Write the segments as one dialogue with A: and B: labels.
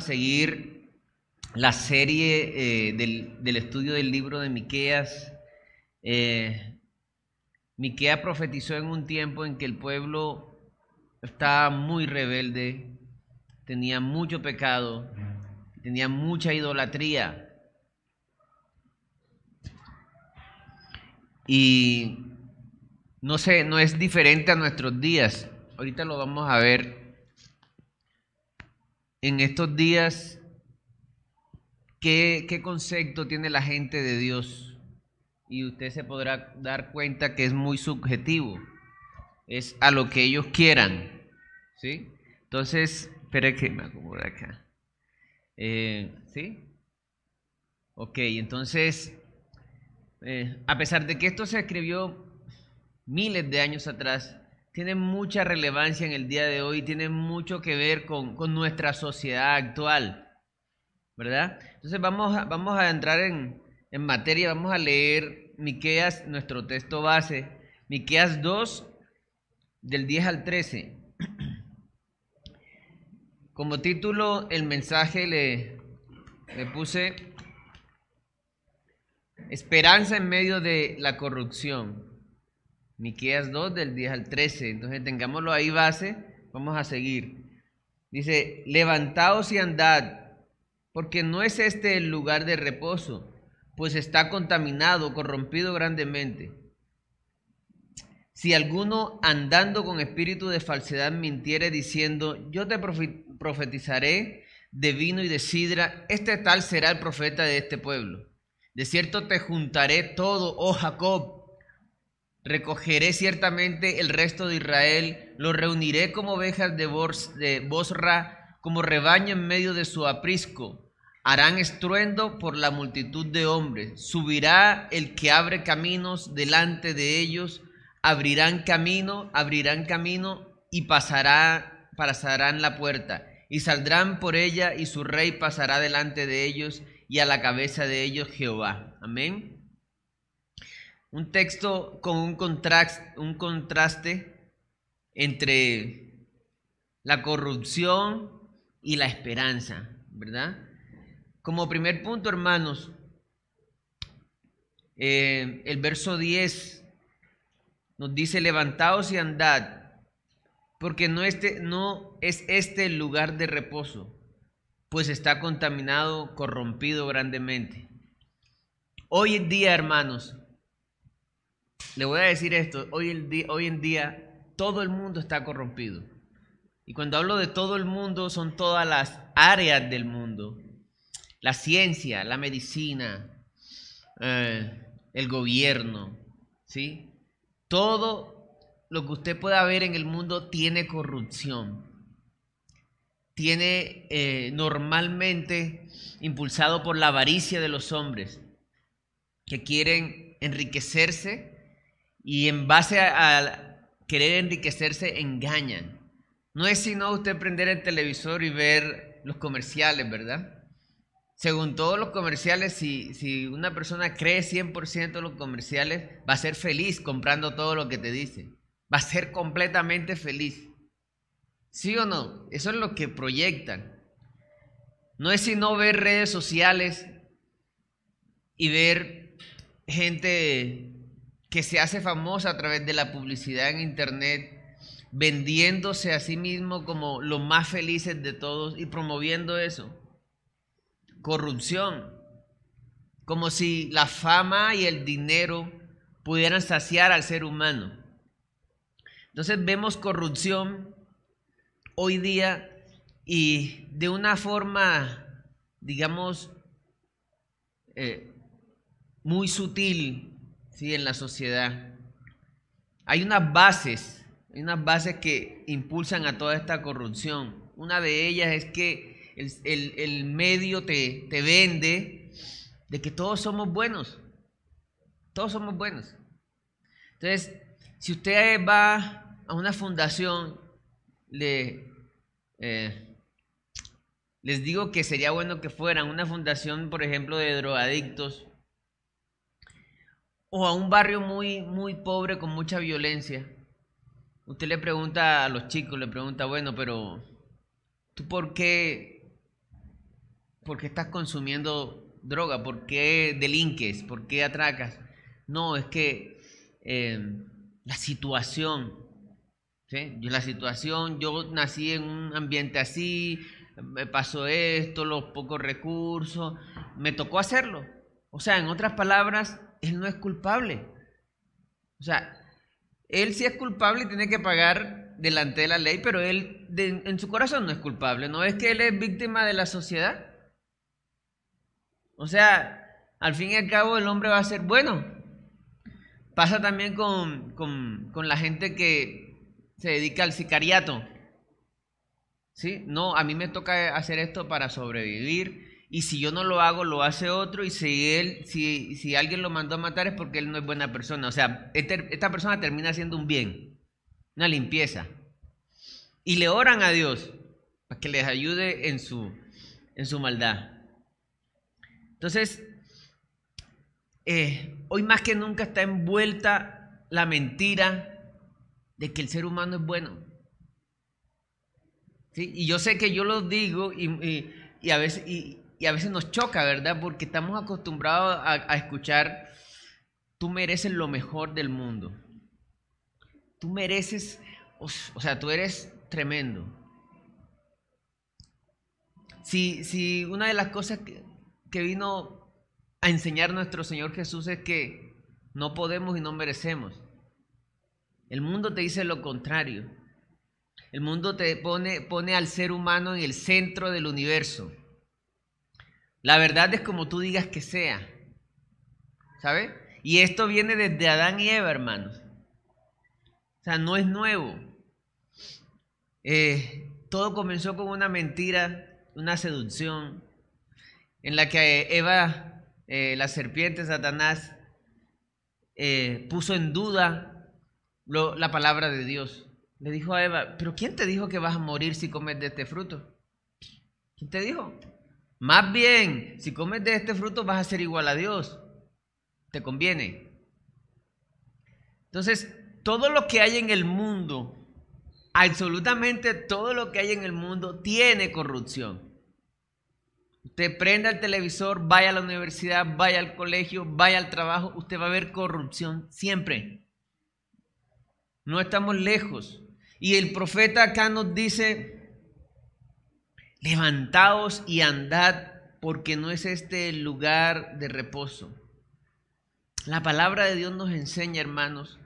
A: Seguir la serie eh, del, estudio del libro de Miqueas. Eh, Miqueas profetizó en un tiempo en que el pueblo estaba muy rebelde, tenía mucho pecado, tenía mucha idolatría. Y no sé, no es diferente a nuestros días. Ahorita lo vamos a ver en estos días, ¿qué, concepto tiene la gente de Dios? Y usted se podrá dar cuenta que es muy subjetivo. Es a lo que ellos quieran. ¿Sí? Entonces, espere que me acomode acá. Eh, ¿Sí? Ok, entonces, eh, a pesar de que esto se escribió miles de años atrás, tiene mucha relevancia en el día de hoy, tiene mucho que ver con, nuestra sociedad actual, ¿verdad? Entonces vamos a, vamos a entrar en, en materia, vamos a leer Miqueas, nuestro texto base, Miqueas 2, del 10 al 13. Como título, el mensaje le, le puse Esperanza en medio de la corrupción. Miqueas 2 del 10 al 13. Entonces tengámoslo ahí base, vamos a seguir. Dice, levantaos y andad, porque no es este el lugar de reposo, pues está contaminado, corrompido grandemente. Si alguno andando con espíritu de falsedad mintiere diciendo, yo te profetizaré de vino y de sidra, este tal será el profeta de este pueblo. De cierto te juntaré todo, oh Jacob, Recogeré ciertamente el resto de Israel, lo reuniré como ovejas de, Bosra, como rebaño en medio de su aprisco. Harán estruendo por la multitud de hombres. Subirá el que abre caminos delante de ellos. Abrirán camino, abrirán camino y pasará, pasarán la puerta. Y saldrán por ella y su rey pasará delante de ellos y a la cabeza de ellos Jehová. Amén. Un texto con un, un contraste entre la corrupción y la esperanza, ¿verdad? Como primer punto, hermanos, eh, el verso 10 nos dice, levantaos y andad, porque no, este, no es este el lugar de reposo, pues está contaminado, corrompido grandemente. Hoy en día, hermanos, le voy a decir esto, hoy, en día todo el mundo está corrompido. Y cuando hablo de todo el mundo, son todas las áreas del mundo. La ciencia, la medicina, eh, el gobierno, ¿sí? Todo lo que usted pueda ver en el mundo tiene corrupción. Tiene eh, normalmente impulsado por la avaricia de los hombres que quieren enriquecerse y en base a, querer enriquecerse engañan. No es sino usted prender el televisor y ver los comerciales, ¿verdad? Según todos los comerciales, si, si una persona cree 100% en los comerciales, va a ser feliz comprando todo lo que te dice. Va a ser completamente feliz. ¿Sí o no? Eso es lo que proyectan. No es sino ver redes sociales y ver gente que se hace famosa a través de la publicidad en Internet, vendiéndose a sí mismo como los más felices de todos y promoviendo eso. Corrupción, como si la fama y el dinero pudieran saciar al ser humano. Entonces vemos corrupción hoy día y de una forma, digamos, eh, muy sutil, en la sociedad. Hay unas bases, hay unas bases que impulsan a toda esta corrupción. Una de ellas es que el, medio te, te vende de que todos somos buenos. Todos somos buenos. Entonces, si usted va a una fundación, le, eh, les digo que sería bueno que fueran una fundación, por ejemplo, de drogadictos, o a un barrio muy, muy pobre con mucha violencia, usted le pregunta a los chicos, le pregunta, bueno, pero ¿tú por qué por qué estás consumiendo droga, por qué delinques, por qué atracas. No, es que eh, la situación, la situación, yo nací en un ambiente así, me pasó esto, los pocos recursos, me tocó hacerlo. O sea, en otras palabras, él no es culpable. O sea, él sí es culpable y tiene que pagar delante de la ley, pero él en su corazón no es culpable. ¿No es que él es víctima de la sociedad? O sea, al fin y al cabo el hombre va a ser bueno. Pasa también con, con la gente que se dedica al sicariato. ¿Sí? No, a mí me toca hacer esto para sobrevivir y si yo no lo hago, lo hace otro, y si él, si, si alguien lo mandó a matar es porque él no es buena persona. O sea, este, esta persona termina haciendo un bien, una limpieza. Y le oran a Dios para que les ayude en su, en su maldad. Entonces, eh, hoy más que nunca está envuelta la mentira de que el ser humano es bueno. ¿Sí? Y yo sé que yo lo digo y, y a veces, y a veces nos choca, ¿verdad? Porque estamos acostumbrados a, escuchar, tú mereces lo mejor del mundo. Tú mereces, o, sea, tú eres tremendo. Si, si una de las cosas que, que vino a enseñar nuestro Señor Jesús es que no podemos y no merecemos. El mundo te dice lo contrario. El mundo te pone, pone al ser humano en el centro del universo. La verdad es como tú digas que sea. ¿Sabes? Y esto viene desde Adán y Eva, hermanos. O sea, no es nuevo. Eh, todo comenzó con una mentira, una seducción, en la que Eva, eh, la serpiente, Satanás, eh, puso en duda la palabra de Dios. Le dijo a Eva, pero ¿quién te dijo que vas a morir si comes de este fruto? ¿Quién te dijo? Más bien, si comes de este fruto vas a ser igual a Dios. Te conviene. Entonces, todo lo que hay en el mundo, absolutamente todo lo que hay en el mundo tiene corrupción. Usted prenda el televisor, vaya a la universidad, vaya al colegio, vaya al trabajo, usted va a ver corrupción siempre. No estamos lejos. Y el profeta acá nos dice, levantaos y andad, porque no es este el lugar de reposo. La palabra de Dios nos enseña, hermanos,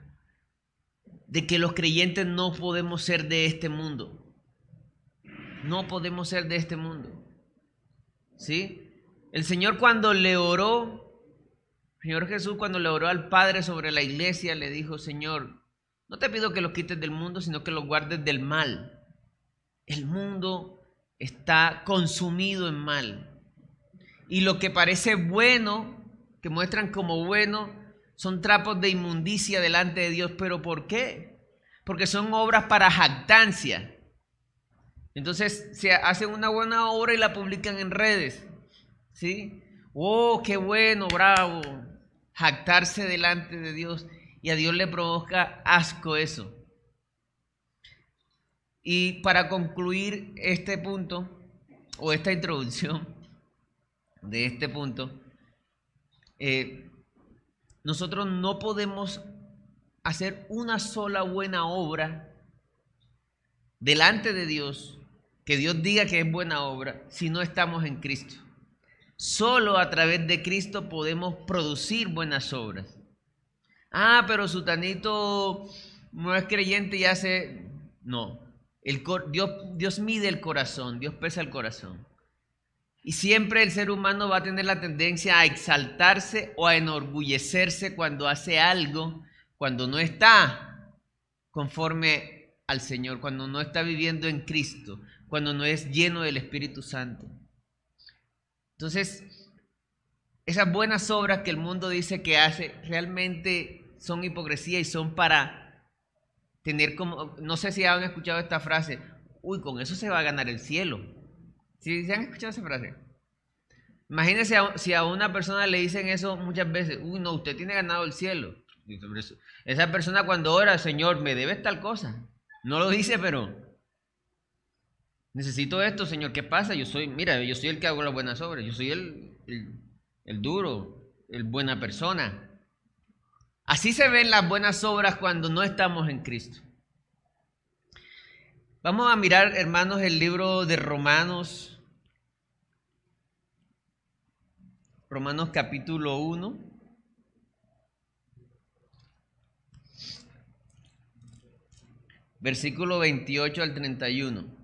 A: de que los creyentes no podemos ser de este mundo. No podemos ser de este mundo. ¿Sí? El Señor cuando le oró, Señor Jesús cuando le oró al Padre sobre la iglesia, le dijo, Señor, no te pido que los quites del mundo, sino que los guardes del mal. El mundo está consumido en mal. Y lo que parece bueno, que muestran como bueno, son trapos de inmundicia delante de Dios. ¿Pero por qué? Porque son obras para jactancia. Entonces se hacen una buena obra y la publican en redes. ¿Sí? Oh, qué bueno, bravo. Jactarse delante de Dios. Y a Dios le provoca asco eso. Y para concluir este punto, o esta introducción de este punto, eh, nosotros no podemos hacer una sola buena obra delante de Dios, que Dios diga que es buena obra, si no estamos en Cristo. Solo a través de Cristo podemos producir buenas obras. Ah, pero Sutanito no es creyente y hace... No, Dios, Dios mide el corazón, Dios pesa el corazón. Y siempre el ser humano va a tener la tendencia a exaltarse o a enorgullecerse cuando hace algo, cuando no está conforme al Señor, cuando no está viviendo en Cristo, cuando no es lleno del Espíritu Santo. Entonces, esas buenas obras que el mundo dice que hace realmente son hipocresía y son para tener como, no sé si han escuchado esta frase, uy, con eso se va a ganar el cielo. ¿Sí, han escuchado esa frase? Imagínense si a una persona le dicen eso muchas veces, uy, no, usted tiene ganado el cielo. Esa persona cuando ora, Señor, me debes tal cosa. No lo dice, pero Necesito esto, Señor. ¿Qué pasa? Yo soy, mira, yo soy el que hago las buenas obras. Yo soy el, el, duro, el buena persona. Así se ven las buenas obras cuando no estamos en Cristo. Vamos a mirar, hermanos, el libro de Romanos. Romanos capítulo 1. Versículo 28 al 31.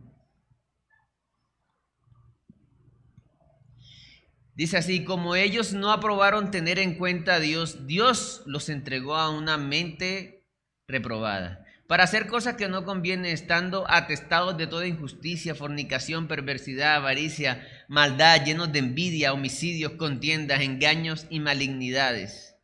A: Dice así, como ellos no aprobaron tener en cuenta a Dios, Dios los entregó a una mente reprobada, para hacer cosas que no convienen, estando atestados de toda injusticia, fornicación, perversidad, avaricia, maldad, llenos de envidia, homicidios, contiendas, engaños y malignidades.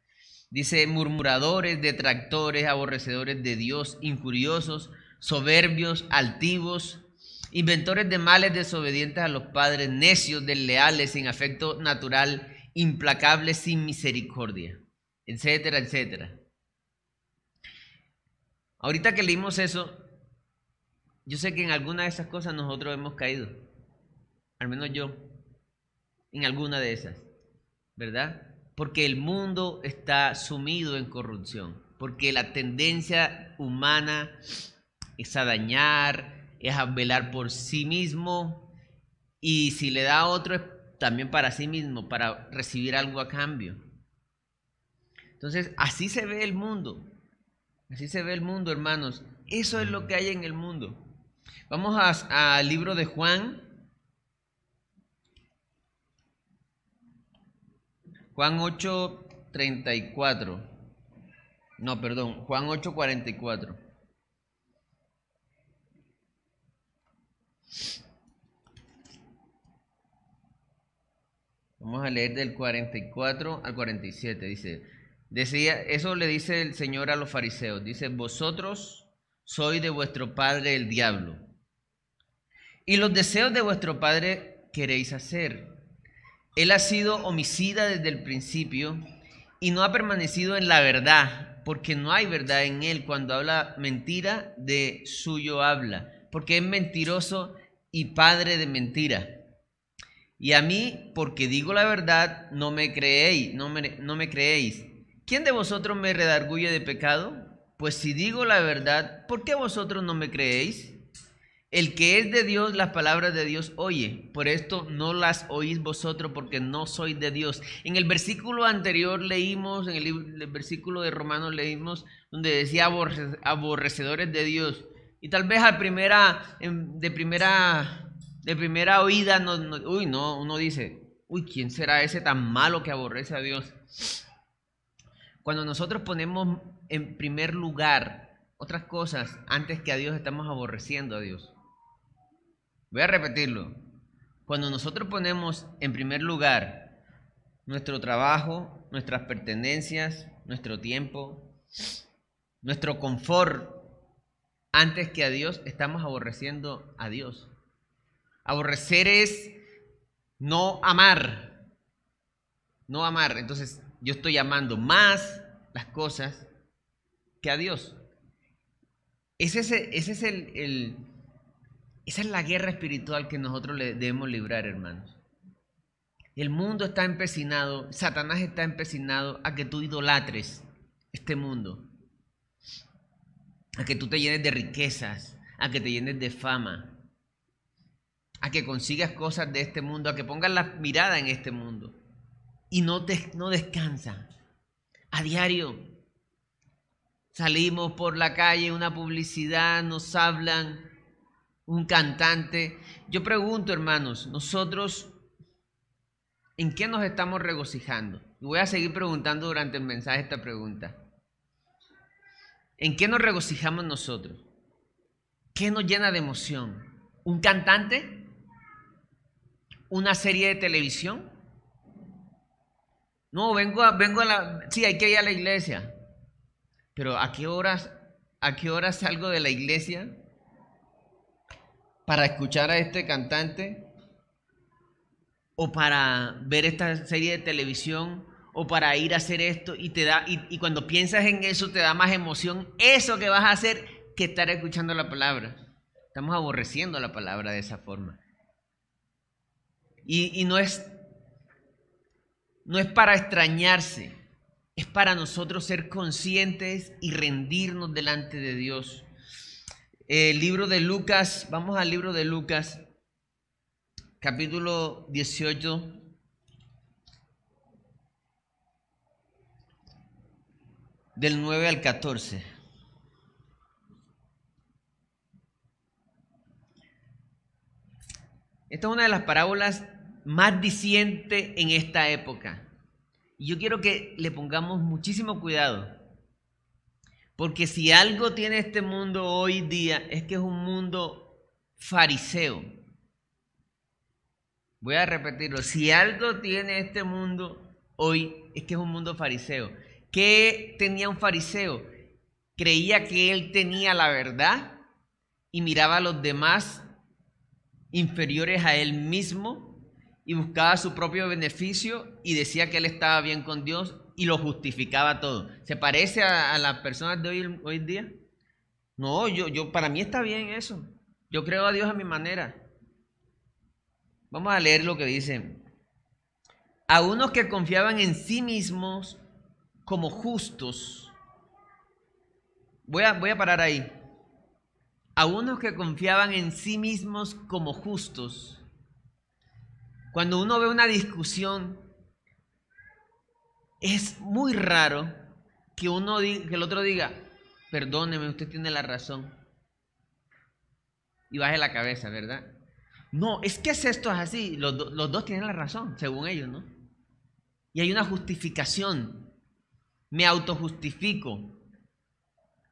A: Dice, murmuradores, detractores, aborrecedores de Dios, injuriosos, soberbios, altivos, inventores de males, desobedientes a los padres, necios, desleales, sin afecto natural, implacables, sin misericordia, etcétera, etcétera. Ahorita que leímos eso, yo sé que en alguna de esas cosas nosotros hemos caído, al menos yo, en alguna de esas, ¿verdad? Porque el mundo está sumido en corrupción, porque la tendencia humana es a dañar, es a velar por sí mismo y si le da a otro es también para sí mismo, para recibir algo a cambio. Entonces, así se ve el mundo. Así se ve el mundo, hermanos. Eso es lo que hay en el mundo. Vamos al libro de Juan. Juan 8, 34. No, perdón, Juan 8, 44. Vamos a leer del 44 al 47. Dice, decía, eso le dice el Señor a los fariseos. Dice, vosotros sois de vuestro padre el diablo. Y los deseos de vuestro padre queréis hacer. Él ha sido homicida desde el principio y no ha permanecido en la verdad, porque no hay verdad en él. Cuando habla mentira, de suyo habla, porque es mentiroso y padre de mentira. Y a mí, porque digo la verdad, no me creéis, no me, no me creéis. ¿Quién de vosotros me redarguye de pecado? Pues si digo la verdad, ¿por qué vosotros no me creéis? El que es de Dios, las palabras de Dios oye. Por esto no las oís vosotros porque no sois de Dios. En el versículo anterior leímos, en el, versículo de Romanos leímos, donde decía aborrecedores de Dios. Y tal vez a primera, de primera de primera oída, no, uy, no, uno dice, uy, ¿quién será ese tan malo que aborrece a Dios? Cuando nosotros ponemos en primer lugar otras cosas antes que a Dios, estamos aborreciendo a Dios. Voy a repetirlo. Cuando nosotros ponemos en primer lugar nuestro trabajo, nuestras pertenencias, nuestro tiempo, nuestro confort, antes que a Dios, estamos aborreciendo a Dios. Aborrecer es no amar. No amar. Entonces yo estoy amando más las cosas que a Dios. Ese es, ese es el, esa es la guerra espiritual que nosotros le debemos librar, hermanos. El mundo está empecinado, Satanás está empecinado a que tú idolatres este mundo, a que tú te llenes de riquezas, a que te llenes de fama, a que consigas cosas de este mundo, a que pongas la mirada en este mundo y no, te, no descansa. A diario salimos por la calle, una publicidad, nos hablan, un cantante. Yo pregunto, hermanos, nosotros, ¿en qué nos estamos regocijando? Y voy a seguir preguntando durante el mensaje esta pregunta. ¿En qué nos regocijamos nosotros? ¿Qué nos llena de emoción? ¿Un cantante? una serie de televisión. No, vengo a, vengo a la, sí, hay que ir a la iglesia. Pero ¿a qué horas, a qué horas salgo de la iglesia para escuchar a este cantante? O para ver esta serie de televisión, o para ir a hacer esto, y te da, y, cuando piensas en eso te da más emoción eso que vas a hacer que estar escuchando la palabra. Estamos aborreciendo la palabra de esa forma. Y, y no, es, no es para extrañarse, es para nosotros ser conscientes y rendirnos delante de Dios. El libro de Lucas, vamos al libro de Lucas, capítulo 18. Del 9 al 14. Esta es una de las parábolas más dicientes en esta época. Y yo quiero que le pongamos muchísimo cuidado. Porque si algo tiene este mundo hoy día es que es un mundo fariseo. Voy a repetirlo. Si algo tiene este mundo hoy es que es un mundo fariseo. ¿Qué tenía un fariseo? Creía que él tenía la verdad y miraba a los demás inferiores a él mismo y buscaba su propio beneficio y decía que él estaba bien con Dios y lo justificaba todo. ¿Se parece a, las personas de hoy, hoy día? No, yo, yo, para mí está bien eso. Yo creo a Dios a mi manera. Vamos a leer lo que dice. A unos que confiaban en sí mismos como justos. Voy a, voy a parar ahí. A unos que confiaban en sí mismos como justos cuando uno ve una discusión, es muy raro que uno que el otro diga, perdóneme, usted tiene la razón. Y baje la cabeza, ¿verdad? No, es que esto es así. Los, los dos tienen la razón, según ellos, ¿no? Y hay una justificación. Me autojustifico.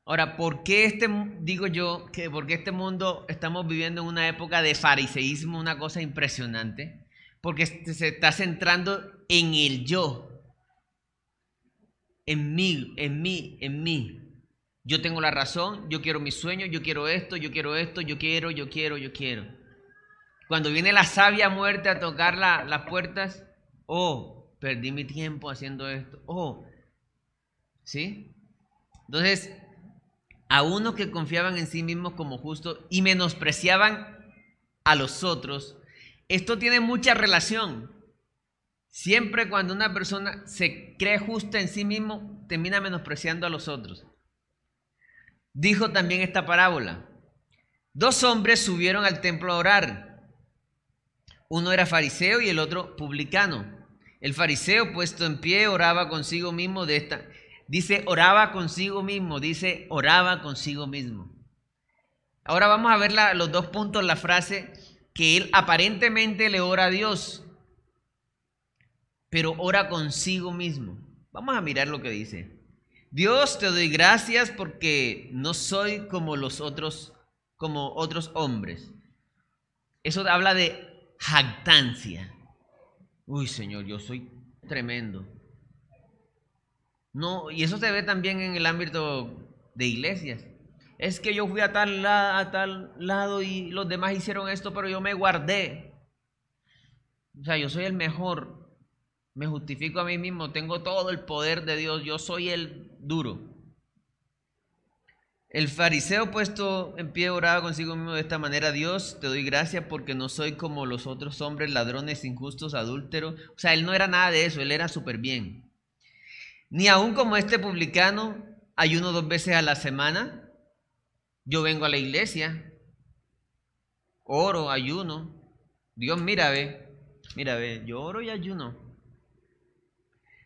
A: Ahora, ¿por qué este, digo yo, que porque este mundo estamos viviendo en una época de fariseísmo, una cosa impresionante? porque se está centrando en el yo, en mí, en mí, en mí. Yo tengo la razón, yo quiero mis sueños, yo quiero esto, yo quiero esto, yo quiero, yo quiero, yo quiero. Cuando viene la sabia muerte a tocar las puertas, oh, perdí mi tiempo haciendo esto, oh, ¿sí? Entonces, a unos que confiaban en sí mismos como justos y menospreciaban a los otros, esto tiene mucha relación. Siempre cuando una persona se cree justa en sí mismo, termina menospreciando a los otros. Dijo también esta parábola. Dos hombres subieron al templo a orar. Uno era fariseo y el otro publicano. El fariseo puesto en pie oraba consigo mismo de esta. Dice oraba consigo mismo, dice oraba consigo mismo. Ahora vamos a ver los dos puntos, la frase que él aparentemente le ora a Dios, pero ora consigo mismo. Vamos a mirar lo que dice. Dios, te doy gracias porque no soy como los otros, como otros hombres. Eso habla de jactancia. Uy, Señor, yo soy tremendo. No, y eso se ve también en el ámbito de iglesias es que yo fui a tal, a tal lado y los demás hicieron esto, pero yo me guardé. O sea, yo soy el mejor. Me justifico a mí mismo, tengo todo el poder de Dios, yo soy el duro. El fariseo puesto en pie oraba consigo mismo de esta manera, Dios, te doy gracias porque no soy como los otros hombres, ladrones, injustos, adúlteros. O sea, él no era nada de eso, él era súper bien. Ni aún como este publicano, ayuno dos veces a la semana, yo vengo a la iglesia, oro, ayuno. Dios, mira, ve, mira, ve, yo oro y ayuno.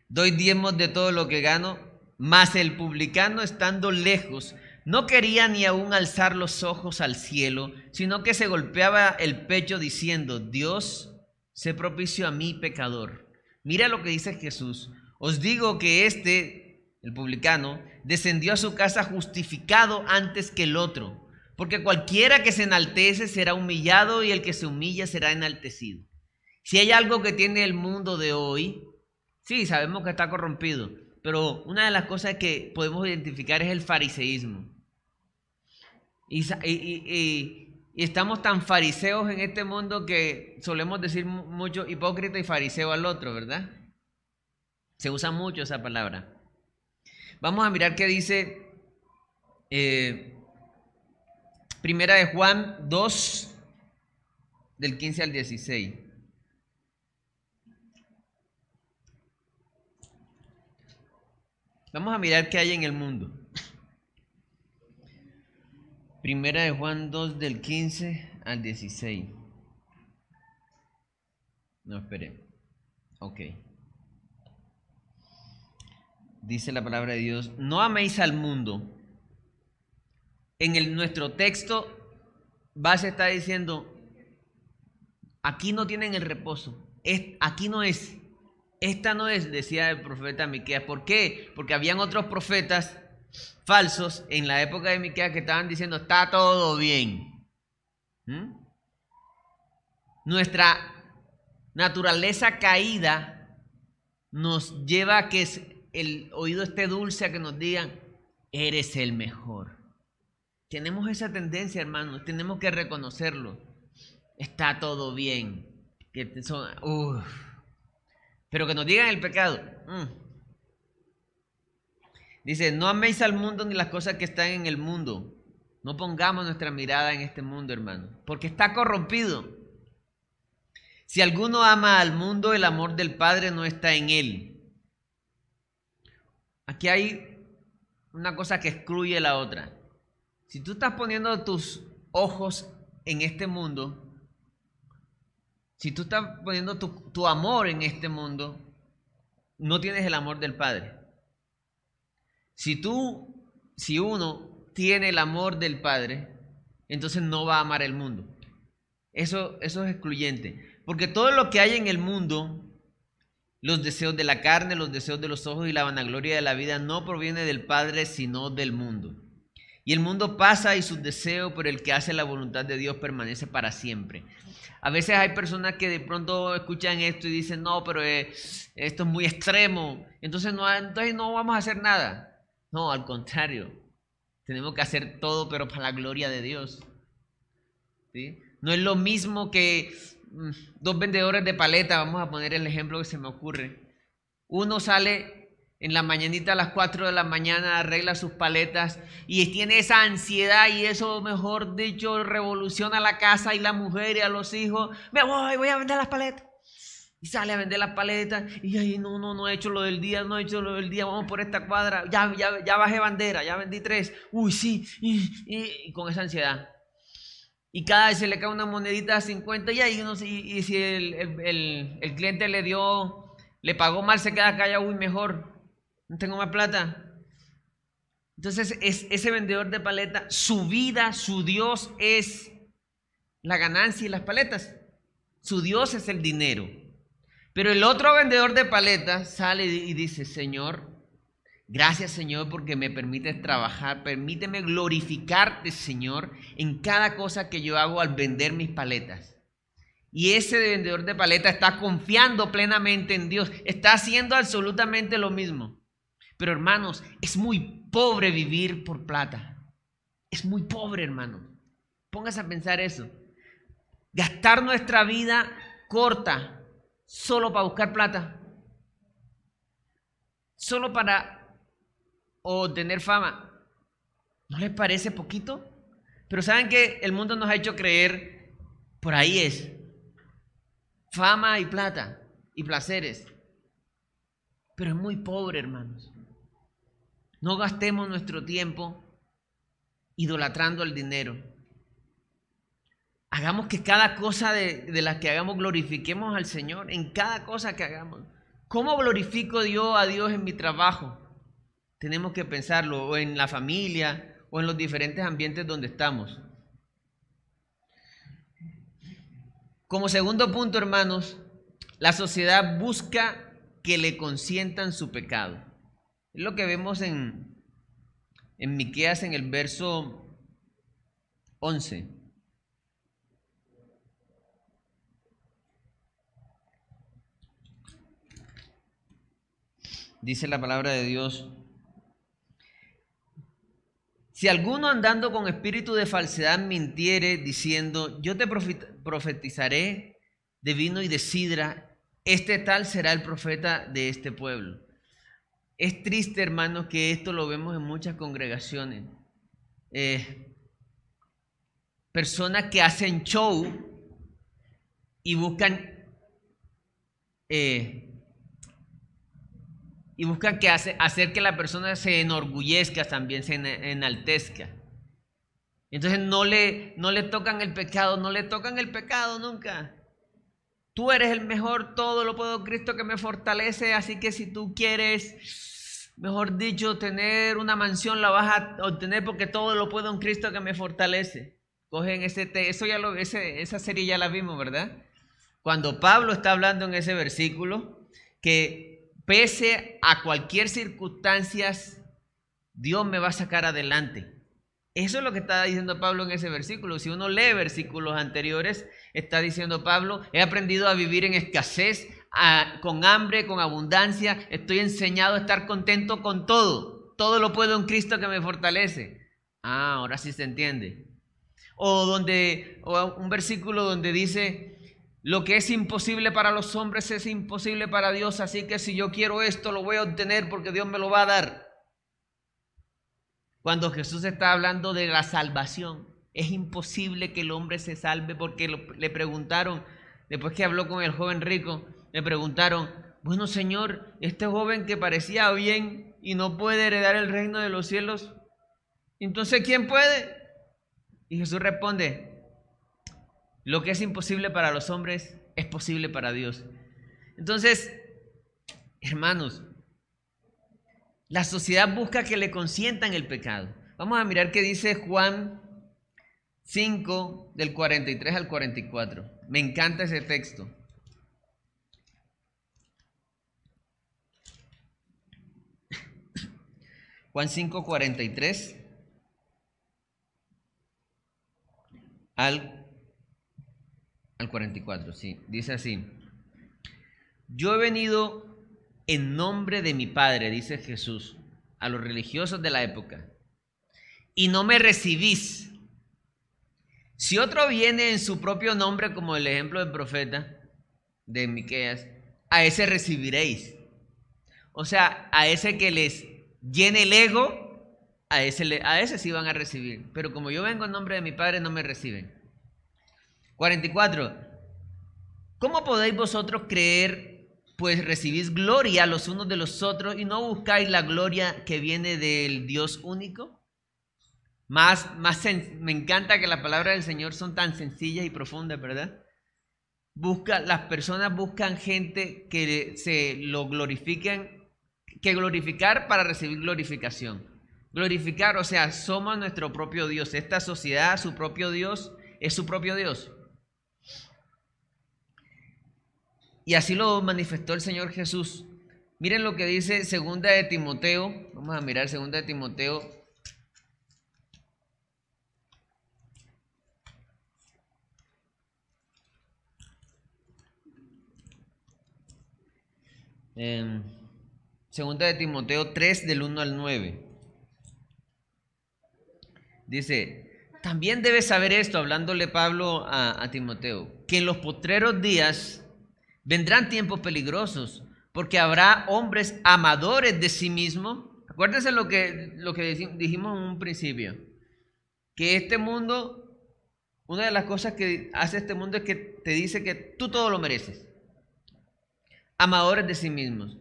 A: Doy diezmos de todo lo que gano, mas el publicano estando lejos no quería ni aún alzar los ojos al cielo, sino que se golpeaba el pecho diciendo, Dios, se propicio a mí pecador. Mira lo que dice Jesús. Os digo que este, el publicano, descendió a su casa justificado antes que el otro, porque cualquiera que se enaltece será humillado y el que se humilla será enaltecido. Si hay algo que tiene el mundo de hoy, sí, sabemos que está corrompido, pero una de las cosas que podemos identificar es el fariseísmo. Y, estamos tan fariseos en este mundo que solemos decir mucho hipócrita y fariseo al otro, ¿verdad? Se usa mucho esa palabra. Vamos a mirar qué dice eh, Primera de Juan 2, del 15 al 16. Vamos a mirar qué hay en el mundo. Primera de Juan 2 del 15 al 16. No, espere. Ok. Dice la palabra de Dios, no améis al mundo. En el, nuestro texto base está diciendo, aquí no tienen el reposo. Es, aquí no es. Esta no es, decía el profeta Miqueas. ¿Por qué? Porque habían otros profetas falsos en la época de Miqueas que estaban diciendo, está todo bien. ¿Mm? Nuestra naturaleza caída nos lleva a que el oído esté dulce, a que nos digan, eres el mejor. Tenemos esa tendencia, hermanos, tenemos que reconocerlo. Está todo bien. Que son, Pero que nos digan el pecado. Mm. Dice, no améis al mundo ni las cosas que están en el mundo. No pongamos nuestra mirada en este mundo, hermano, porque está corrompido. Si alguno ama al mundo, el amor del Padre no está en él. Aquí hay una cosa que excluye la otra. Si tú estás poniendo tus ojos en este mundo, si tú estás poniendo tu, tu amor en este mundo, no tienes el amor del Padre. Si tú, si uno tiene el amor del Padre, entonces no va a amar el mundo. Eso, eso es excluyente. Porque todo lo que hay en el mundo, los deseos de la carne, los deseos de los ojos y la vanagloria de la vida, no proviene del Padre, sino del mundo. Y el mundo pasa y sus deseos, pero el que hace la voluntad de Dios permanece para siempre. A veces hay personas que de pronto escuchan esto y dicen, no, pero eh, esto es muy extremo, entonces no, entonces no vamos a hacer nada. No, al contrario. Tenemos que hacer todo, pero para la gloria de Dios. No es lo mismo que dos vendedores de paleta, vamos a poner el ejemplo que se me ocurre. Uno sale en la mañanita a las 4 de la mañana, arregla sus paletas y tiene esa ansiedad y eso, mejor dicho, revoluciona la casa y la mujer y a los hijos. Me voy, voy a vender las paletas. Y sale a vender las paletas. Y ahí no, no, no he hecho lo del día, no he hecho lo del día. Vamos por esta cuadra. Ya, ya, ya bajé bandera, ya vendí tres. Uy, sí. Y, con esa ansiedad. Y cada vez se le cae una monedita a 50 y ahí no sé, y, si el, cliente le dio, le pagó mal, se queda callado, uy, mejor, no tengo más plata. Entonces, es, ese vendedor de paleta, su vida, su Dios es la ganancia y las paletas. Su Dios es el dinero. Pero el otro vendedor de paletas sale y dice, Señor, gracias Señor porque me permites trabajar, permíteme glorificarte Señor en cada cosa que yo hago al vender mis paletas. Y ese vendedor de paletas está confiando plenamente en Dios, está haciendo absolutamente lo mismo. Pero hermanos, es muy pobre vivir por plata. Es muy pobre, hermano. Póngase a pensar eso. Gastar nuestra vida corta solo para buscar plata, solo para obtener fama. ¿No les parece poquito? Pero saben que el mundo nos ha hecho creer, por ahí es, fama y plata y placeres. Pero es muy pobre, hermanos. No gastemos nuestro tiempo idolatrando el dinero. Hagamos que cada cosa de, de la que hagamos glorifiquemos al Señor en cada cosa que hagamos. ¿Cómo glorifico yo a Dios en mi trabajo? Tenemos que pensarlo, o en la familia, o en los diferentes ambientes donde estamos. Como segundo punto, hermanos, la sociedad busca que le consientan su pecado. Es lo que vemos en, en Miqueas en el verso 11. dice la palabra de Dios. Si alguno andando con espíritu de falsedad mintiere diciendo, yo te profetizaré de vino y de sidra, este tal será el profeta de este pueblo. Es triste, hermanos, que esto lo vemos en muchas congregaciones. Eh, personas que hacen show y buscan eh, y buscan que hace, hacer que la persona se enorgullezca, también se enaltezca. Entonces no le, no le tocan el pecado, no le tocan el pecado nunca. Tú eres el mejor, todo lo puedo Cristo que me fortalece, así que si tú quieres, mejor dicho, tener una mansión, la vas a obtener porque todo lo puedo en Cristo que me fortalece. Cogen ese, eso ya lo, esa serie ya la vimos, ¿verdad? Cuando Pablo está hablando en ese versículo, que pese a cualquier circunstancia, Dios me va a sacar adelante. Eso es lo que está diciendo Pablo en ese versículo. Si uno lee versículos anteriores, está diciendo Pablo, he aprendido a vivir en escasez, con hambre, con abundancia, estoy enseñado a estar contento con todo. Todo lo puedo en Cristo que me fortalece. Ah, ahora sí se entiende. O donde o un versículo donde dice, lo que es imposible para los hombres es imposible para Dios, así que si yo quiero esto lo voy a obtener porque Dios me lo va a dar. Cuando Jesús está hablando de la salvación, es imposible que el hombre se salve porque le preguntaron, después que habló con el joven rico, le preguntaron, bueno Señor, este joven que parecía bien y no puede heredar el reino de los cielos, entonces ¿quién puede? Y Jesús responde, lo que es imposible para los hombres es posible para Dios. Entonces, hermanos, la sociedad busca que le consientan el pecado. Vamos a mirar qué dice Juan 5 del 43 al 44. Me encanta ese texto. Juan 5, 43 al, al 44, sí. Dice así. Yo he venido en nombre de mi Padre, dice Jesús, a los religiosos de la época, y no me recibís. Si otro viene en su propio nombre, como el ejemplo del profeta de Miqueas, a ese recibiréis. O sea, a ese que les llene el ego, a ese, a ese sí van a recibir. Pero como yo vengo en nombre de mi Padre, no me reciben. 44. ¿Cómo podéis vosotros creer pues recibís gloria los unos de los otros y no buscáis la gloria que viene del Dios único. Más, más me encanta que las palabras del Señor son tan sencillas y profundas, ¿verdad? Busca, las personas buscan gente que se lo glorifiquen, que glorificar para recibir glorificación. Glorificar, o sea, somos nuestro propio Dios. Esta sociedad, su propio Dios, es su propio Dios. Y así lo manifestó el Señor Jesús. Miren lo que dice segunda de Timoteo. Vamos a mirar segunda de Timoteo. segunda de Timoteo 3 del 1 al 9. Dice, también debes saber esto, hablándole Pablo a, a Timoteo, que en los postreros días Vendrán tiempos peligrosos porque habrá hombres amadores de sí mismos. Acuérdense lo que, lo que dijimos en un principio, que este mundo, una de las cosas que hace este mundo es que te dice que tú todo lo mereces. Amadores de sí mismos,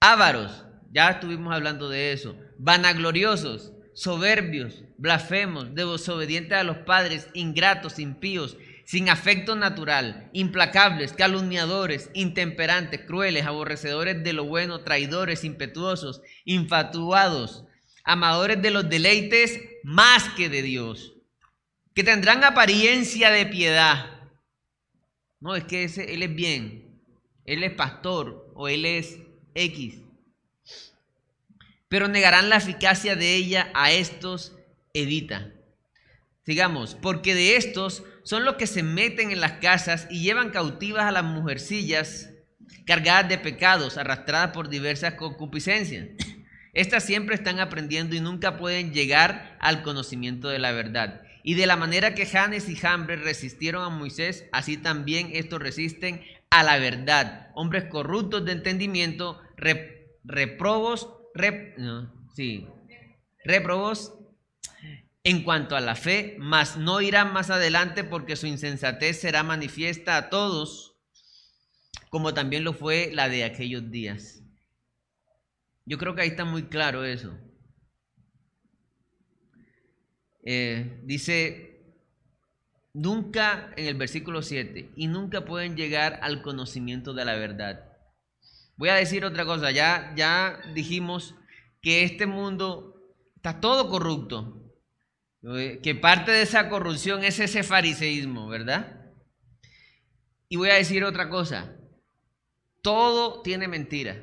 A: ávaros, ya estuvimos hablando de eso, vanagloriosos, soberbios, blasfemos, desobedientes a los padres, ingratos, impíos, sin afecto natural, implacables, calumniadores, intemperantes, crueles, aborrecedores de lo bueno, traidores, impetuosos, infatuados, amadores de los deleites más que de Dios, que tendrán apariencia de piedad. No, es que ese, él es bien, él es pastor o él es X. Pero negarán la eficacia de ella a estos, evita. Sigamos, porque de estos son los que se meten en las casas y llevan cautivas a las mujercillas cargadas de pecados, arrastradas por diversas concupiscencias. Estas siempre están aprendiendo y nunca pueden llegar al conocimiento de la verdad. Y de la manera que Janes y Jambres resistieron a Moisés, así también estos resisten a la verdad. Hombres corruptos de entendimiento, reprobos, sí, reprobos en cuanto a la fe, mas no irán más adelante porque su insensatez será manifiesta a todos, como también lo fue la de aquellos días. Yo creo que ahí está muy claro eso. Eh, dice, nunca en el versículo 7, y nunca pueden llegar al conocimiento de la verdad. Voy a decir otra cosa, ya, ya dijimos que este mundo está todo corrupto, que parte de esa corrupción es ese fariseísmo, ¿verdad? Y voy a decir otra cosa, todo tiene mentira,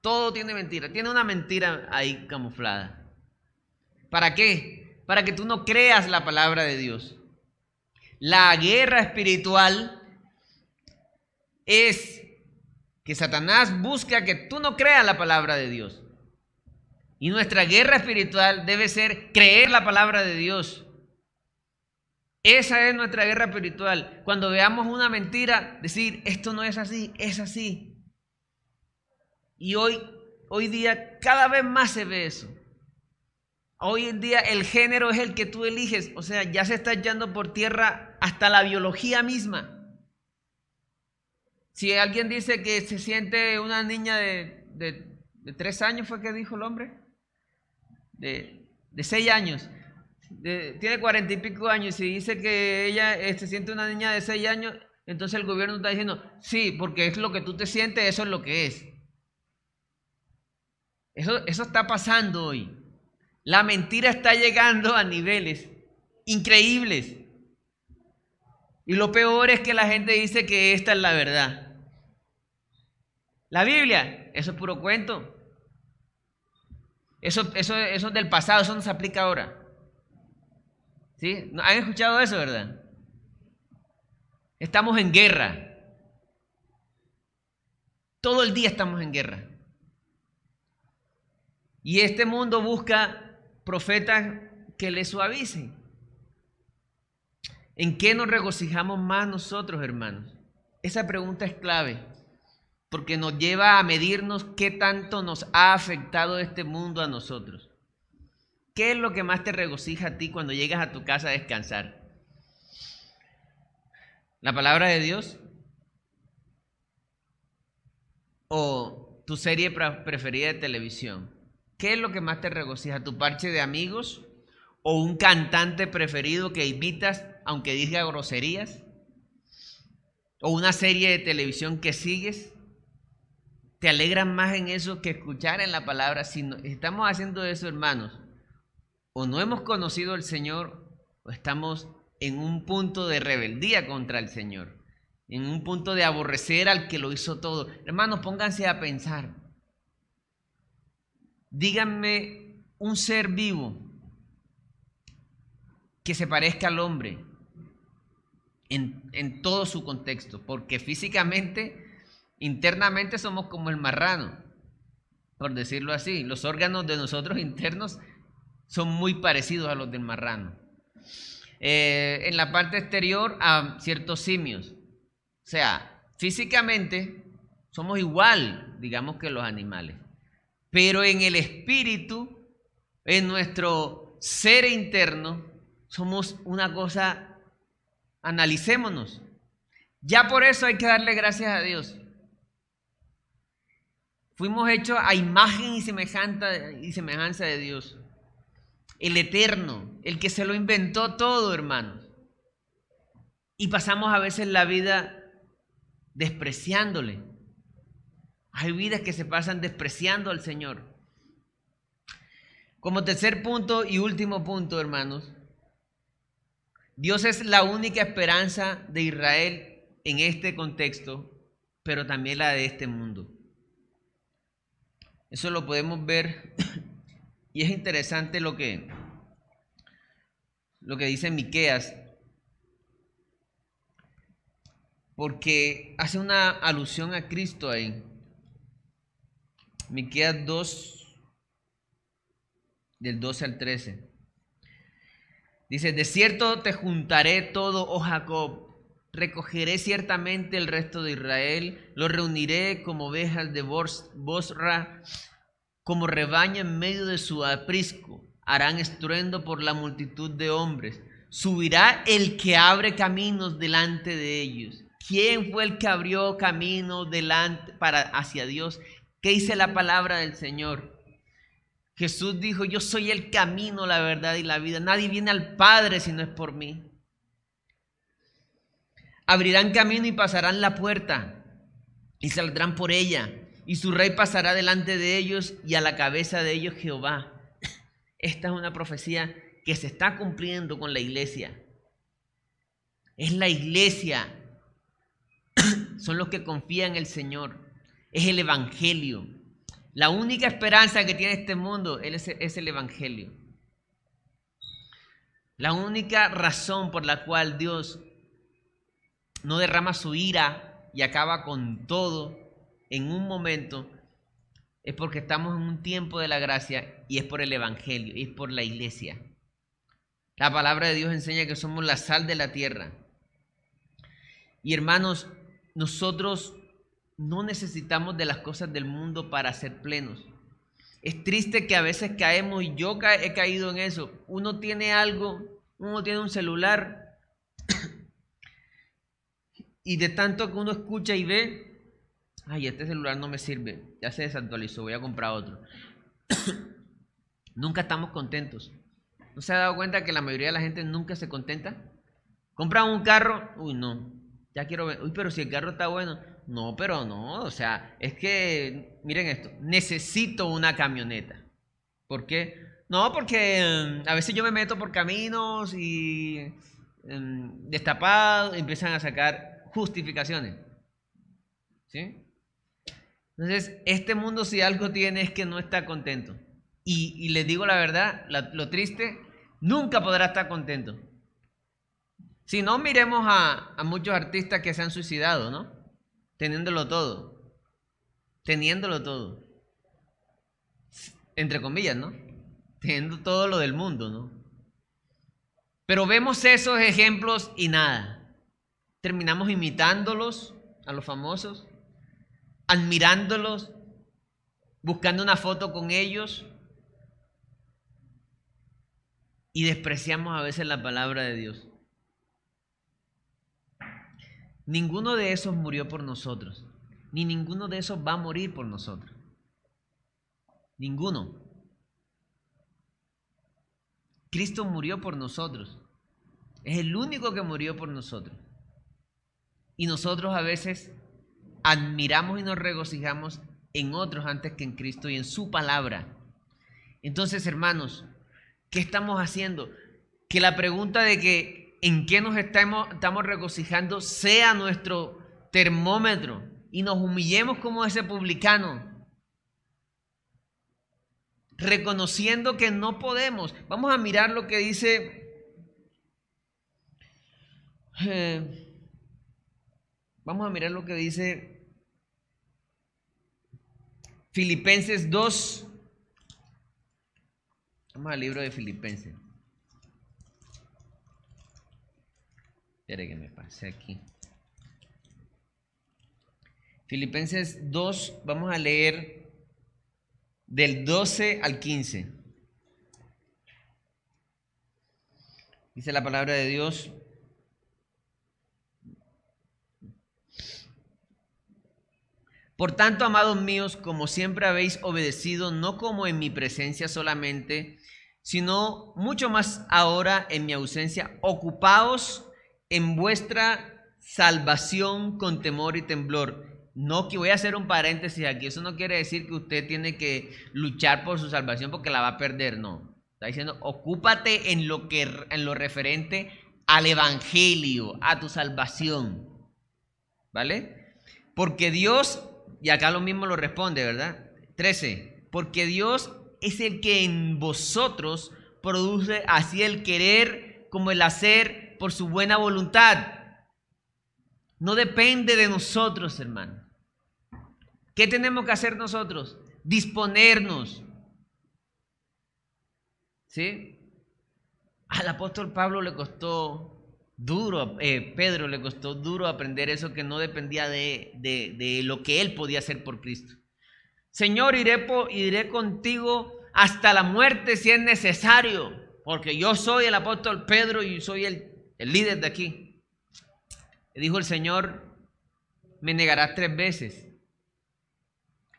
A: todo tiene mentira, tiene una mentira ahí camuflada. ¿Para qué? Para que tú no creas la palabra de Dios. La guerra espiritual es que Satanás busca que tú no creas la palabra de Dios. Y nuestra guerra espiritual debe ser creer la palabra de Dios. Esa es nuestra guerra espiritual. Cuando veamos una mentira, decir, esto no es así, es así. Y hoy, hoy día cada vez más se ve eso. Hoy en día el género es el que tú eliges, o sea, ya se está echando por tierra hasta la biología misma. Si alguien dice que se siente una niña de, de, tres años, fue que dijo el hombre, de, de seis años, tiene cuarenta y pico años y dice que ella se siente una niña de seis años, entonces el gobierno está diciendo, sí, porque es lo que tú te sientes, eso es lo que es. Eso, eso está pasando hoy. La mentira está llegando a niveles increíbles. Y lo peor es que la gente dice que esta es la verdad. La Biblia, eso es puro cuento. Eso, eso, es del pasado, eso no se aplica ahora. ¿Sí? ¿Han escuchado eso, verdad? Estamos en guerra. Todo el día estamos en guerra. Y este mundo busca profetas que le suavicen. ¿En qué nos regocijamos más nosotros, hermanos? Esa pregunta es clave, porque nos lleva a medirnos qué tanto nos ha afectado este mundo a nosotros. ¿Qué es lo que más te regocija a ti cuando llegas a tu casa a descansar? ¿La palabra de Dios? ¿O tu serie preferida de televisión? ¿Qué es lo que más te regocija? ¿Tu parche de amigos? ¿O un cantante preferido que invitas aunque diga groserías? ¿O una serie de televisión que sigues? ¿Te alegran más en eso que escuchar en la palabra? Si estamos haciendo eso, hermanos, o no hemos conocido al Señor, o estamos en un punto de rebeldía contra el Señor, en un punto de aborrecer al que lo hizo todo. Hermanos, pónganse a pensar. Díganme un ser vivo que se parezca al hombre en, todo su contexto, porque físicamente, internamente somos como el marrano, por decirlo así. Los órganos de nosotros internos son muy parecidos a los del marrano. Eh, en la parte exterior a ciertos simios. O sea, físicamente somos igual, digamos, que los animales. Pero en el espíritu, en nuestro ser interno, somos una cosa, analicémonos. Ya por eso hay que darle gracias a Dios. Fuimos hechos a imagen y semejanza, y semejanza de Dios. El eterno, el que se lo inventó todo, hermanos. Y pasamos a veces la vida despreciándole. Hay vidas que se pasan despreciando al Señor. Como tercer punto y último punto, hermanos, Dios es la única esperanza de Israel en este contexto, pero también la de este mundo. Eso lo podemos ver y es interesante lo que lo que dice Miqueas porque hace una alusión a Cristo ahí. Miqueas 2, del 12 al 13. Dice, de cierto te juntaré todo, oh Jacob, recogeré ciertamente el resto de Israel, lo reuniré como ovejas de Bosra, como rebaño en medio de su aprisco. harán estruendo por la multitud de hombres. Subirá el que abre caminos delante de ellos. ¿Quién fue el que abrió caminos delante para hacia Dios? ¿Qué dice la palabra del Señor? Jesús dijo, yo soy el camino, la verdad y la vida. Nadie viene al Padre si no es por mí. Abrirán camino y pasarán la puerta y saldrán por ella. Y su rey pasará delante de ellos y a la cabeza de ellos Jehová. Esta es una profecía que se está cumpliendo con la iglesia. Es la iglesia. Son los que confían en el Señor. Es el Evangelio. La única esperanza que tiene este mundo es, el Evangelio. La única razón por la cual Dios no derrama su ira y acaba con todo en un momento es porque estamos en un tiempo de la gracia y es por el Evangelio y es por la iglesia. La palabra de Dios enseña que somos la sal de la tierra. Y hermanos, nosotros no necesitamos de las cosas del mundo para ser plenos. Es triste que a veces caemos y yo he caído en eso. Uno tiene algo, uno tiene un celular y de tanto que uno escucha y ve, ay, este celular no me sirve, ya se desactualizó, voy a comprar otro. nunca estamos contentos. ¿No se ha dado cuenta que la mayoría de la gente nunca se contenta? Compran un carro, uy, no, ya quiero ver, uy, pero si el carro está bueno, no, pero no, o sea, es que, miren esto, necesito una camioneta. ¿Por qué? No, porque em, a veces yo me meto por caminos y em, destapado, empiezan a sacar justificaciones. ¿Sí? Entonces, este mundo si algo tiene es que no está contento. Y, les digo la verdad, lo triste, nunca podrá estar contento. Si no, miremos a, a muchos artistas que se han suicidado, ¿no? teniéndolo todo. Teniéndolo todo. Entre comillas, ¿no? Teniendo todo lo del mundo, ¿no? Pero vemos esos ejemplos y nada. Terminamos imitándolos a los famosos, admirándolos, buscando una foto con ellos y despreciamos a veces la palabra de Dios. Ninguno de esos murió por nosotros, ni ninguno de esos va a morir por nosotros. Ninguno. Cristo murió por nosotros. Es el único que murió por nosotros. Y nosotros a veces admiramos y nos regocijamos en otros antes que en Cristo y en su palabra. Entonces, hermanos, ¿qué estamos haciendo? Que la pregunta de que en qué nos estamos, regocijando sea nuestro termómetro y nos humillemos como ese publicano, reconociendo que no podemos. Vamos a mirar lo que dice... Eh, vamos a mirar lo que dice Filipenses 2. Vamos al libro de Filipenses. Espere que me pase aquí. Filipenses 2, vamos a leer del 12 al 15. Dice la palabra de Dios. Por tanto, amados míos, como siempre habéis obedecido, no como en mi presencia solamente, sino mucho más ahora en mi ausencia, ocupaos en vuestra salvación con temor y temblor. No que voy a hacer un paréntesis aquí, eso no quiere decir que usted tiene que luchar por su salvación porque la va a perder, no. Está diciendo, ocúpate en lo que en lo referente al evangelio, a tu salvación. ¿Vale? Porque Dios, y acá lo mismo lo responde, ¿verdad? 13. Porque Dios es el que en vosotros produce así el querer como el hacer por su buena voluntad. No depende de nosotros, hermano. ¿Qué tenemos que hacer nosotros? Disponernos. ¿Sí? Al apóstol Pablo le costó duro, eh, Pedro le costó duro aprender eso que no dependía de, de, lo que él podía hacer por Cristo. Señor, iré, iré contigo hasta la muerte si es necesario, porque yo soy el apóstol Pedro y soy el, el líder de aquí. Le dijo el Señor, me negarás tres veces.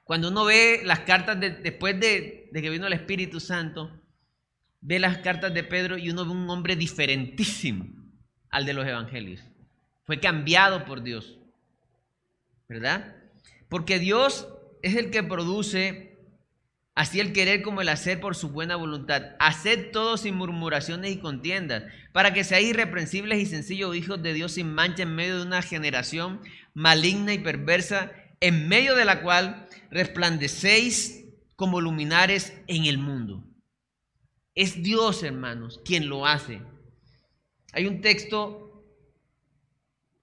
A: Cuando uno ve las cartas después de, de que vino el Espíritu Santo, ve las cartas de Pedro y uno ve un hombre diferentísimo al de los evangelios. Fue cambiado por Dios. ¿Verdad? Porque Dios es el que produce así el querer como el hacer por su buena voluntad. Haced todo sin murmuraciones y contiendas, para que seáis irreprensibles y sencillos hijos de Dios sin mancha en medio de una generación maligna y perversa, en medio de la cual resplandecéis como luminares en el mundo. Es Dios, hermanos, quien lo hace. Hay un texto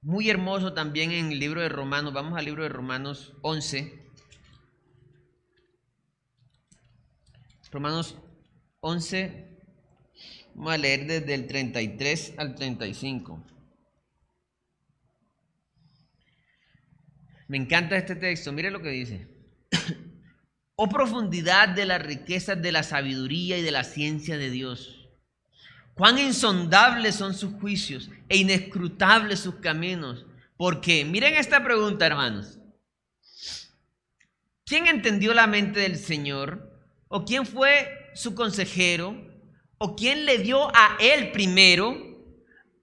A: muy hermoso también en el libro de Romanos. Vamos al libro de Romanos 11. Romanos 11. Vamos a leer desde el 33 al 35. Me encanta este texto. Mire lo que dice. oh profundidad de las riquezas de la sabiduría y de la ciencia de Dios Cuán insondables son sus juicios e inescrutables sus caminos. Porque, miren esta pregunta, hermanos. ¿Quién entendió la mente del Señor? ¿O quién fue su consejero? ¿O quién le dio a él primero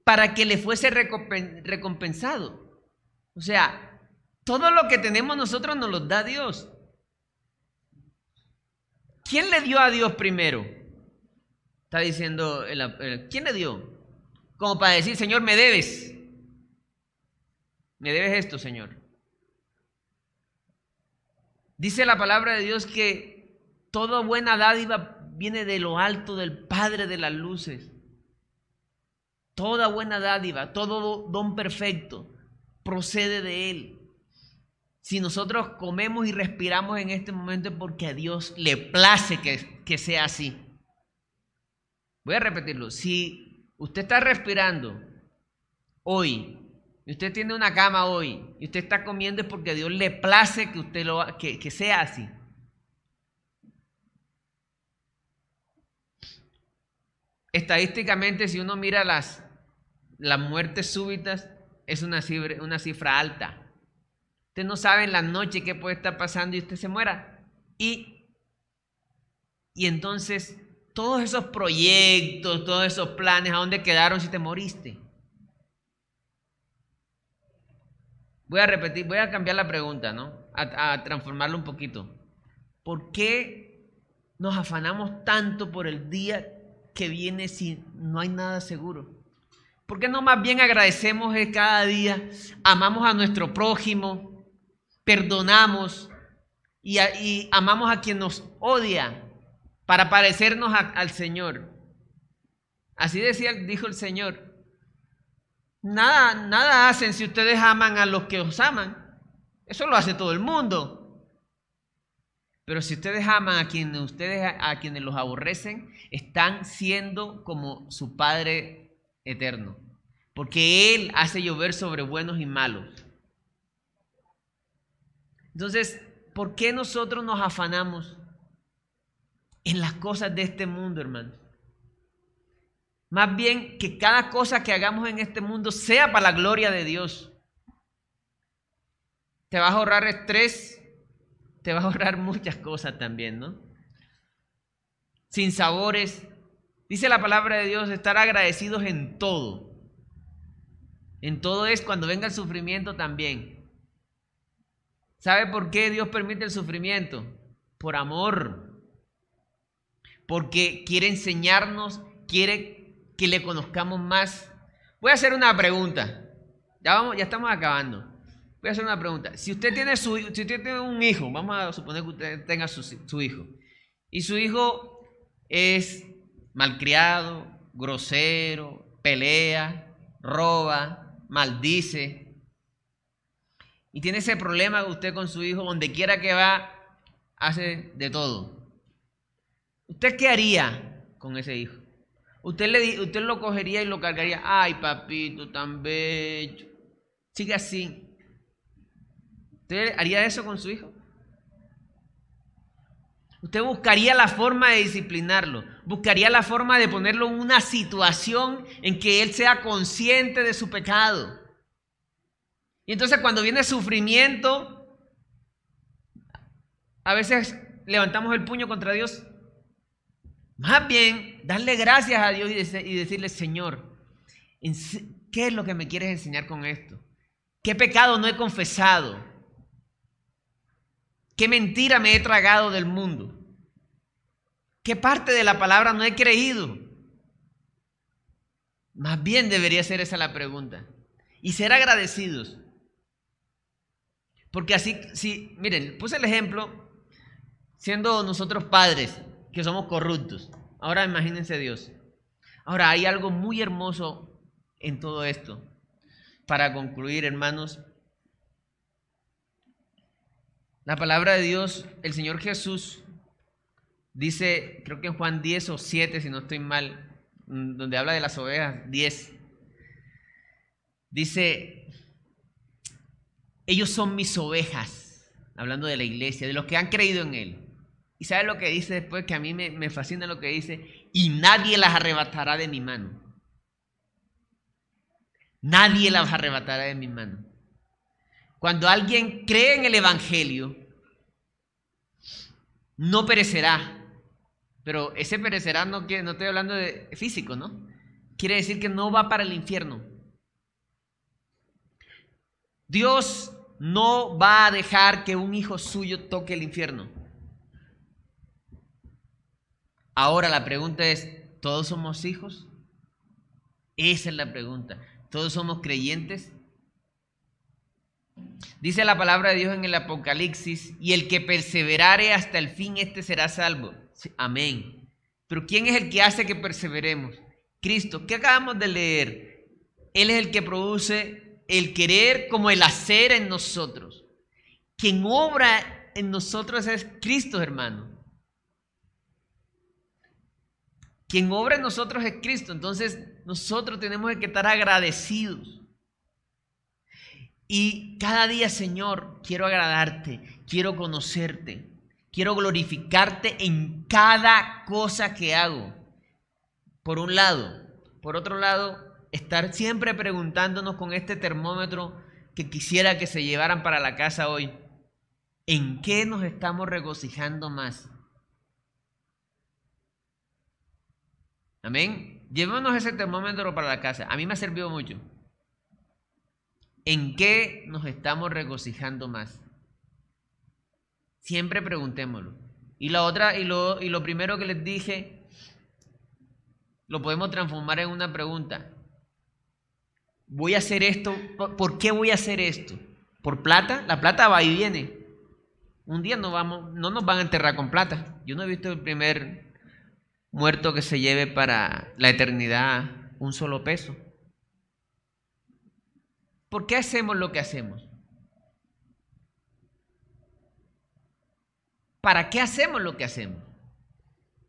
A: para que le fuese recompensado? O sea, todo lo que tenemos nosotros nos lo da Dios. ¿Quién le dio a Dios primero? Está diciendo, ¿quién le dio? Como para decir, Señor, me debes. Me debes esto, Señor. Dice la palabra de Dios que toda buena dádiva viene de lo alto del Padre de las luces. Toda buena dádiva, todo don perfecto procede de Él. Si nosotros comemos y respiramos en este momento es porque a Dios le place que, que sea así. Voy a repetirlo. Si usted está respirando hoy, y usted tiene una cama hoy, y usted está comiendo es porque Dios le place que usted lo que, que sea así. Estadísticamente, si uno mira las, las muertes súbitas, es una cifra, una cifra alta. Usted no sabe en la noche qué puede estar pasando y usted se muera. Y, y entonces todos esos proyectos, todos esos planes, ¿a dónde quedaron si te moriste? Voy a repetir, voy a cambiar la pregunta, ¿no? A, transformarlo un poquito. ¿Por qué nos afanamos tanto por el día que viene si no hay nada seguro? ¿Por qué no más bien agradecemos cada día, amamos a nuestro prójimo, perdonamos y amamos a quien nos odia? Para parecernos al Señor. Así decía, dijo el Señor. Nada, nada hacen si ustedes aman a los que os aman. Eso lo hace todo el mundo. Pero si ustedes aman a quienes ustedes a quienes los aborrecen, están siendo como su Padre eterno, porque él hace llover sobre buenos y malos. Entonces, ¿por qué nosotros nos afanamos en las cosas de este mundo, hermano. Más bien que cada cosa que hagamos en este mundo sea para la gloria de Dios. Te vas a ahorrar estrés, te vas a ahorrar muchas cosas también, ¿no? Sin sabores. Dice la palabra de Dios, estar agradecidos en todo. En todo es cuando venga el sufrimiento también. ¿Sabe por qué Dios permite el sufrimiento? Por amor porque quiere enseñarnos, quiere que le conozcamos más. Voy a hacer una pregunta. Ya, vamos, ya estamos acabando. Voy a hacer una pregunta. Si usted tiene, su, si usted tiene un hijo, vamos a suponer que usted tenga su, hijo, y su hijo es malcriado, grosero, pelea, roba, maldice, y tiene ese problema usted con su hijo, donde quiera que va, hace de todo. ¿Usted qué haría con ese hijo? Usted, le, usted lo cogería y lo cargaría. Ay, papito, tan bello. Sigue así. ¿Usted haría eso con su hijo? Usted buscaría la forma de disciplinarlo, buscaría la forma de ponerlo en una situación en que él sea consciente de su pecado. Y entonces cuando viene sufrimiento, a veces levantamos el puño contra Dios. Más bien, darle gracias a Dios y decirle, Señor, ¿qué es lo que me quieres enseñar con esto? ¿Qué pecado no he confesado? ¿Qué mentira me he tragado del mundo? ¿Qué parte de la palabra no he creído? Más bien debería ser esa la pregunta. Y ser agradecidos. Porque así, si, miren, puse el ejemplo, siendo nosotros padres, que somos corruptos. Ahora imagínense Dios. Ahora hay algo muy hermoso en todo esto. Para concluir, hermanos, la palabra de Dios, el Señor Jesús, dice, creo que en Juan 10 o 7, si no estoy mal, mm, donde habla de las ovejas, 10, dice, ellos son mis ovejas, hablando de la iglesia, de los que han creído en Él. ¿Y sabe lo que dice después? Que a mí me, fascina lo que dice, y nadie las arrebatará de mi mano. Nadie las arrebatará de mi mano. Cuando alguien cree en el Evangelio, no perecerá. Pero ese perecerá no, no estoy hablando de físico, ¿no? Quiere decir que no va para el infierno. Dios no va a dejar que un hijo suyo toque el infierno. Ahora la pregunta es, ¿todos somos hijos? Esa es la pregunta. ¿Todos somos creyentes? Dice la palabra de Dios en el Apocalipsis, y el que perseverare hasta el fin, este será salvo. Amén. Pero ¿quién es el que hace que perseveremos? Cristo. ¿Qué acabamos de leer? Él es el que produce el querer como el hacer en nosotros. Quien obra en nosotros es Cristo, hermano. Quien obra en nosotros es Cristo. Entonces nosotros tenemos que estar agradecidos. Y cada día, Señor, quiero agradarte, quiero conocerte, quiero glorificarte en cada cosa que hago. Por un lado. Por otro lado, estar siempre preguntándonos con este termómetro que quisiera que se llevaran para la casa hoy. ¿En qué nos estamos regocijando más? Amén. Llevémonos ese termómetro para la casa. A mí me ha servido mucho. ¿En qué nos estamos regocijando más? Siempre preguntémoslo. Y la otra, y lo, y lo primero que les dije, lo podemos transformar en una pregunta. Voy a hacer esto, ¿por qué voy a hacer esto? ¿Por plata? La plata va y viene. Un día no, vamos, no nos van a enterrar con plata. Yo no he visto el primer muerto que se lleve para la eternidad un solo peso. ¿Por qué hacemos lo que hacemos? ¿Para qué hacemos lo que hacemos?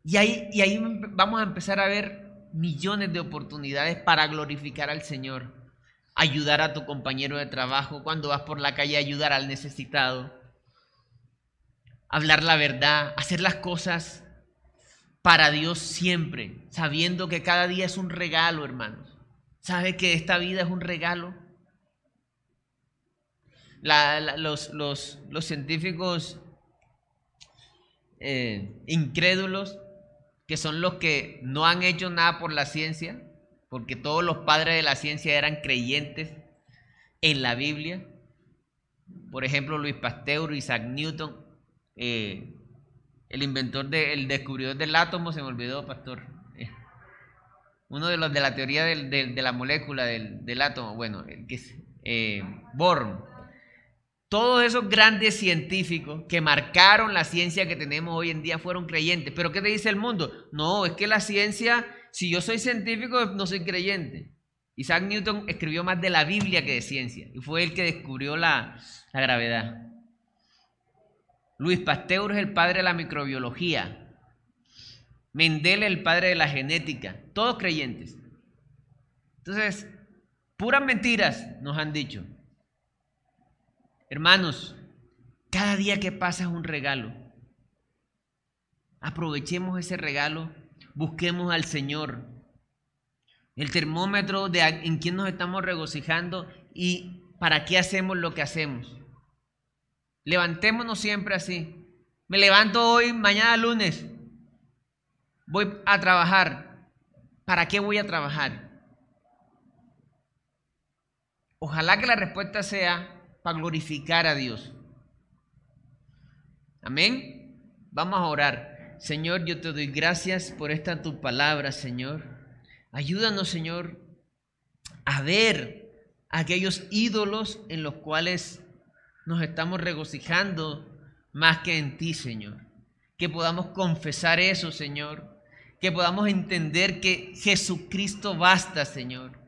A: Y ahí, y ahí vamos a empezar a ver millones de oportunidades para glorificar al Señor. Ayudar a tu compañero de trabajo cuando vas por la calle, ayudar al necesitado. Hablar la verdad, hacer las cosas para Dios siempre, sabiendo que cada día es un regalo, hermanos. ¿Sabe que esta vida es un regalo? los, científicos eh, incrédulos, que son los que no han hecho nada por la ciencia, porque todos los padres de la ciencia eran creyentes en la Biblia. Por ejemplo, Luis Pasteur, Isaac Newton, eh, el inventor del descubridor del átomo, se me olvidó, pastor. Eh, uno de los de la teoría de la molécula del, átomo, bueno, el que es Bohr, todos esos grandes científicos que marcaron la ciencia que tenemos hoy en día fueron creyentes. Pero ¿qué te dice el mundo? No, es que la ciencia, si yo soy científico, no soy creyente. Isaac Newton escribió más de la Biblia que de ciencia y fue el que descubrió la gravedad. Luis Pasteur es el padre de la microbiología. Mendel es el padre de la genética. Todos creyentes. Entonces, puras mentiras nos han dicho. Hermanos, cada día que pasa es un regalo. Aprovechemos ese regalo, busquemos al Señor. El termómetro de en quién nos estamos regocijando y para qué hacemos lo que hacemos. Levantémonos siempre así. Me levanto hoy, mañana lunes. Voy a trabajar. ¿Para qué voy a trabajar? Ojalá que la respuesta sea para glorificar a Dios. Amén. Vamos a orar. Señor, yo te doy gracias por esta tu palabra, Señor. Ayúdanos, Señor, a ver aquellos ídolos en los cuales nos estamos regocijando más que en ti, Señor. Que podamos confesar eso, Señor. Que podamos entender que Jesucristo basta, Señor.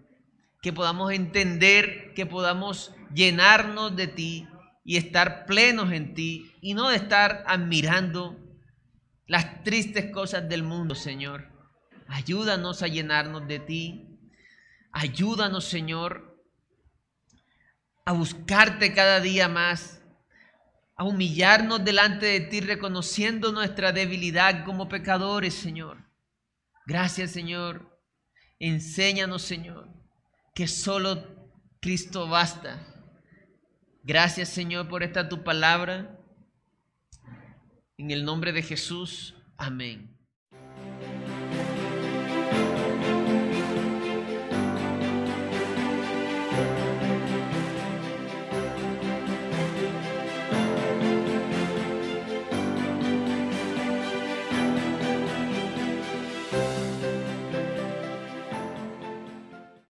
A: Que podamos entender, que podamos llenarnos de ti y estar plenos en ti y no de estar admirando las tristes cosas del mundo, Señor. Ayúdanos a llenarnos de ti. Ayúdanos, Señor, a buscarte cada día más, a humillarnos delante de ti, reconociendo nuestra debilidad como pecadores, Señor. Gracias, Señor. Enséñanos, Señor, que solo Cristo basta. Gracias, Señor, por esta tu palabra. En el nombre de Jesús. Amén.